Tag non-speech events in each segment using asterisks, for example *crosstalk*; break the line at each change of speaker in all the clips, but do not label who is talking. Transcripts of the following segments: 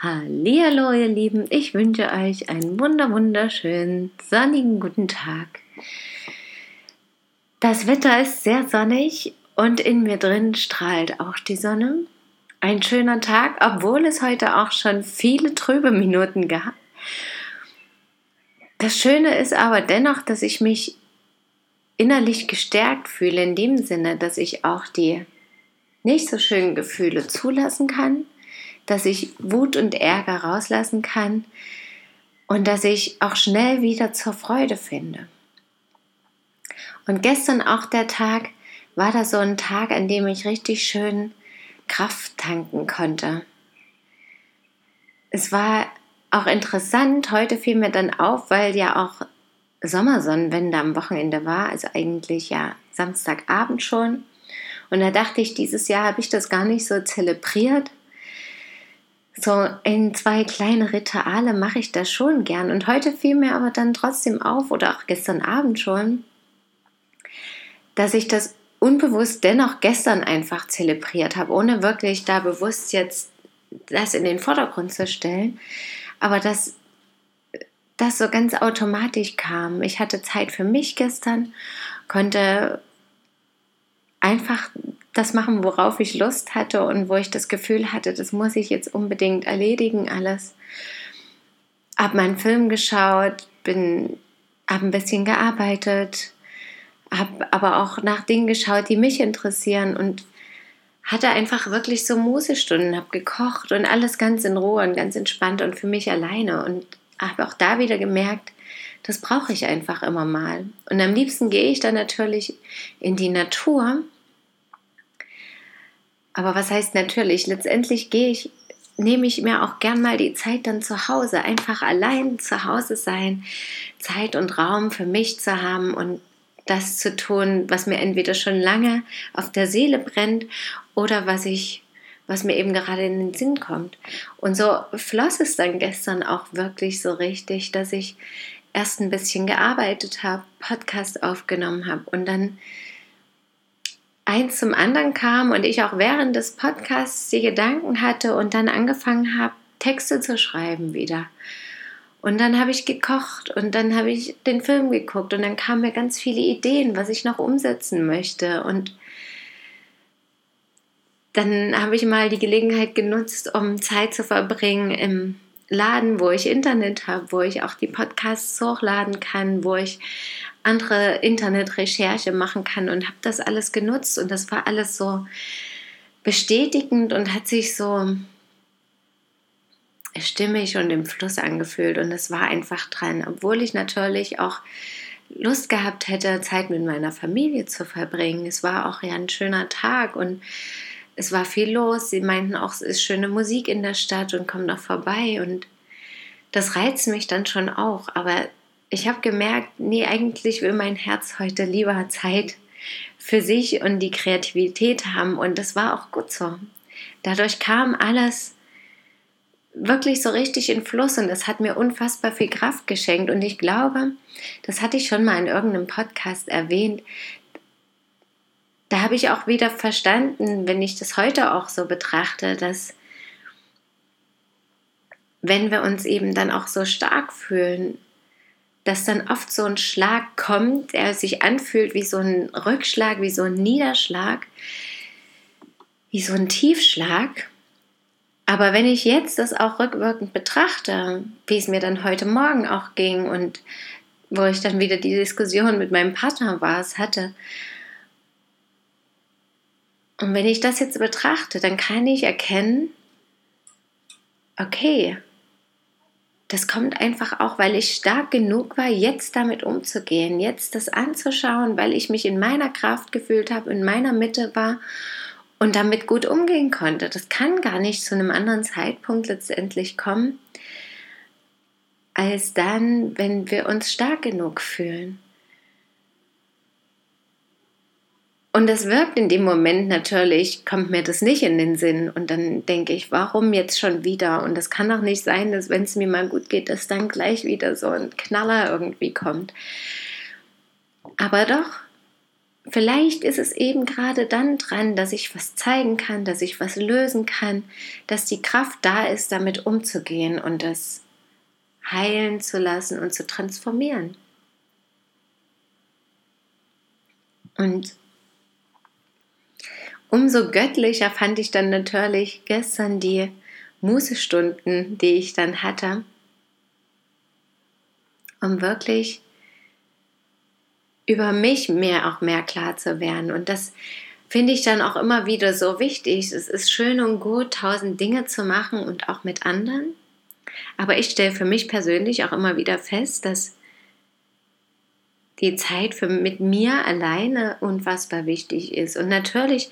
Hallihallo, ihr Lieben, ich wünsche euch einen wunder wunderschönen sonnigen guten Tag. Das Wetter ist sehr sonnig und in mir drin strahlt auch die Sonne. Ein schöner Tag, obwohl es heute auch schon viele trübe Minuten gab. Das Schöne ist aber dennoch, dass ich mich innerlich gestärkt fühle, in dem Sinne, dass ich auch die nicht so schönen Gefühle zulassen kann dass ich Wut und Ärger rauslassen kann und dass ich auch schnell wieder zur Freude finde. Und gestern auch der Tag war da so ein Tag, an dem ich richtig schön Kraft tanken konnte. Es war auch interessant, heute fiel mir dann auf, weil ja auch Sommersonnenwende am Wochenende war, also eigentlich ja Samstagabend schon. Und da dachte ich, dieses Jahr habe ich das gar nicht so zelebriert, so in zwei kleine Rituale mache ich das schon gern. Und heute fiel mir aber dann trotzdem auf, oder auch gestern Abend schon, dass ich das unbewusst dennoch gestern einfach zelebriert habe, ohne wirklich da bewusst jetzt das in den Vordergrund zu stellen. Aber dass das so ganz automatisch kam. Ich hatte Zeit für mich gestern, konnte einfach das machen, worauf ich Lust hatte und wo ich das Gefühl hatte, das muss ich jetzt unbedingt erledigen, alles. Hab meinen Film geschaut, bin, hab ein bisschen gearbeitet, hab aber auch nach Dingen geschaut, die mich interessieren und hatte einfach wirklich so Musestunden, hab gekocht und alles ganz in Ruhe und ganz entspannt und für mich alleine und habe auch da wieder gemerkt, das brauche ich einfach immer mal. Und am liebsten gehe ich dann natürlich in die Natur aber was heißt natürlich? Letztendlich gehe ich, nehme ich mir auch gern mal die Zeit dann zu Hause, einfach allein zu Hause sein, Zeit und Raum für mich zu haben und das zu tun, was mir entweder schon lange auf der Seele brennt oder was ich was mir eben gerade in den Sinn kommt. Und so floss es dann gestern auch wirklich so richtig, dass ich erst ein bisschen gearbeitet habe, Podcast aufgenommen habe und dann eins zum anderen kam und ich auch während des Podcasts die Gedanken hatte und dann angefangen habe, Texte zu schreiben wieder. Und dann habe ich gekocht und dann habe ich den Film geguckt und dann kamen mir ganz viele Ideen, was ich noch umsetzen möchte. Und dann habe ich mal die Gelegenheit genutzt, um Zeit zu verbringen im Laden, wo ich Internet habe, wo ich auch die Podcasts hochladen kann, wo ich andere Internetrecherche machen kann und habe das alles genutzt und das war alles so bestätigend und hat sich so stimmig und im Fluss angefühlt und es war einfach dran, obwohl ich natürlich auch Lust gehabt hätte, Zeit mit meiner Familie zu verbringen. Es war auch ja ein schöner Tag und es war viel los. Sie meinten auch, es ist schöne Musik in der Stadt und komm noch vorbei und das reizt mich dann schon auch, aber ich habe gemerkt, nee, eigentlich will mein Herz heute lieber Zeit für sich und die Kreativität haben und das war auch gut so. Dadurch kam alles wirklich so richtig in Fluss und es hat mir unfassbar viel Kraft geschenkt und ich glaube, das hatte ich schon mal in irgendeinem Podcast erwähnt, da habe ich auch wieder verstanden, wenn ich das heute auch so betrachte, dass wenn wir uns eben dann auch so stark fühlen, dass dann oft so ein Schlag kommt, der sich anfühlt wie so ein Rückschlag, wie so ein Niederschlag, wie so ein Tiefschlag. Aber wenn ich jetzt das auch rückwirkend betrachte, wie es mir dann heute Morgen auch ging und wo ich dann wieder die Diskussion mit meinem Partner war, es hatte, und wenn ich das jetzt betrachte, dann kann ich erkennen, okay, das kommt einfach auch, weil ich stark genug war, jetzt damit umzugehen, jetzt das anzuschauen, weil ich mich in meiner Kraft gefühlt habe, in meiner Mitte war und damit gut umgehen konnte. Das kann gar nicht zu einem anderen Zeitpunkt letztendlich kommen, als dann, wenn wir uns stark genug fühlen. Und es wirkt in dem Moment natürlich, kommt mir das nicht in den Sinn. Und dann denke ich, warum jetzt schon wieder? Und es kann doch nicht sein, dass wenn es mir mal gut geht, dass dann gleich wieder so ein Knaller irgendwie kommt. Aber doch, vielleicht ist es eben gerade dann dran, dass ich was zeigen kann, dass ich was lösen kann, dass die Kraft da ist, damit umzugehen und das heilen zu lassen und zu transformieren. Und umso göttlicher fand ich dann natürlich gestern die Mußestunden, die ich dann hatte, um wirklich über mich mehr auch mehr klar zu werden. Und das finde ich dann auch immer wieder so wichtig. Es ist schön und gut, tausend Dinge zu machen und auch mit anderen. Aber ich stelle für mich persönlich auch immer wieder fest, dass die Zeit für mit mir alleine unfassbar wichtig ist. Und natürlich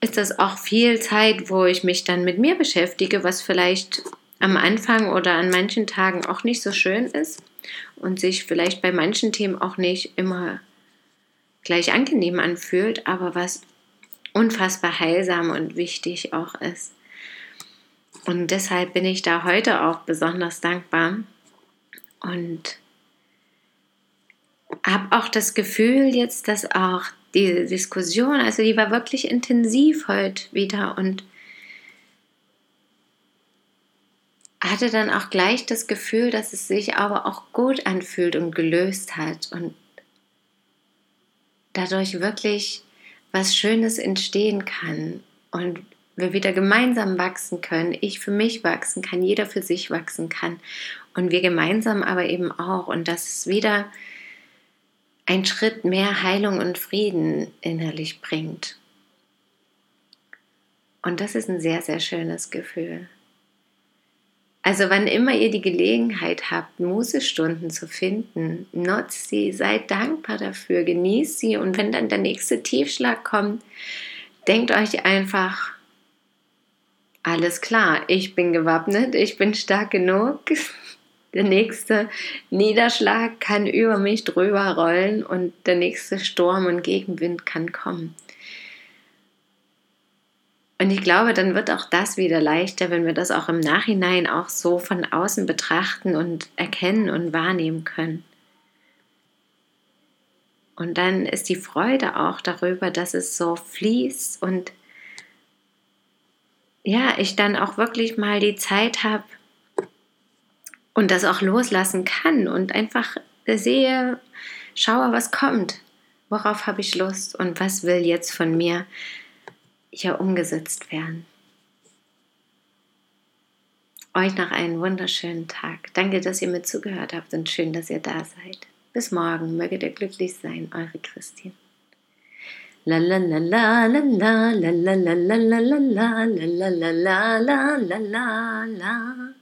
ist das auch viel Zeit, wo ich mich dann mit mir beschäftige, was vielleicht am Anfang oder an manchen Tagen auch nicht so schön ist und sich vielleicht bei manchen Themen auch nicht immer gleich angenehm anfühlt, aber was unfassbar heilsam und wichtig auch ist. Und deshalb bin ich da heute auch besonders dankbar und habe auch das Gefühl jetzt, dass auch diese Diskussion, also die war wirklich intensiv heute wieder und hatte dann auch gleich das Gefühl, dass es sich aber auch gut anfühlt und gelöst hat und dadurch wirklich was Schönes entstehen kann und wir wieder gemeinsam wachsen können, ich für mich wachsen kann, jeder für sich wachsen kann und wir gemeinsam aber eben auch. Und dass es wieder ein Schritt mehr Heilung und Frieden innerlich bringt. Und das ist ein sehr, sehr schönes Gefühl. Also wann immer ihr die Gelegenheit habt, Musestunden zu finden, nutzt sie, seid dankbar dafür, genießt sie und wenn dann der nächste Tiefschlag kommt, denkt euch einfach, alles klar, ich bin gewappnet, ich bin stark genug, *laughs* der nächste Niederschlag kann über mich drüber rollen und der nächste Sturm und Gegenwind kann kommen. Und ich glaube, dann wird auch das wieder leichter, wenn wir das auch im Nachhinein auch so von außen betrachten und erkennen und wahrnehmen können. Und dann ist die Freude auch darüber, dass es so fließt und ja, ich dann auch wirklich mal die Zeit habe, und das auch loslassen kann und einfach sehe, schaue, was kommt, worauf habe ich Lust und was will jetzt von mir hier umgesetzt werden. Euch noch einen wunderschönen Tag. Danke, dass ihr mir zugehört habt und schön, dass ihr da seid. Bis morgen, möget ihr glücklich sein, eure Christine. La la la la la la la la la la la la la la la la la la la